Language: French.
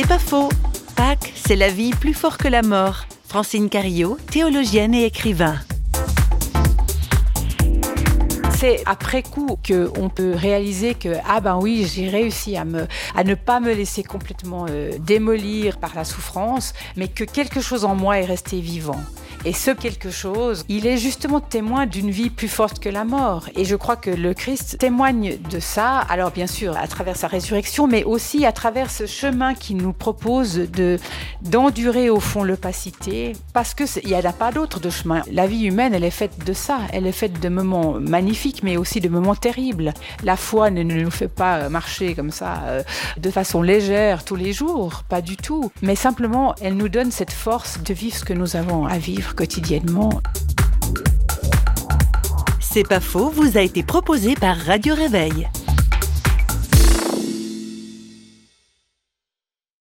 C'est pas faux. Pâques, c'est la vie plus fort que la mort. Francine Carillo, théologienne et écrivain. C'est après coup qu'on peut réaliser que ah ben oui j'ai réussi à me à ne pas me laisser complètement euh, démolir par la souffrance, mais que quelque chose en moi est resté vivant. Et ce quelque chose, il est justement témoin d'une vie plus forte que la mort. Et je crois que le Christ témoigne de ça, alors bien sûr à travers sa résurrection, mais aussi à travers ce chemin qu'il nous propose de d'endurer au fond l'opacité, parce que il n'y en a pas d'autre de chemin. La vie humaine, elle est faite de ça, elle est faite de moments magnifiques, mais aussi de moments terribles. La foi ne nous fait pas marcher comme ça euh, de façon légère tous les jours, pas du tout, mais simplement elle nous donne cette force de vivre ce que nous avons à quotidiennement. C'est pas faux, vous a été proposé par Radio Réveil.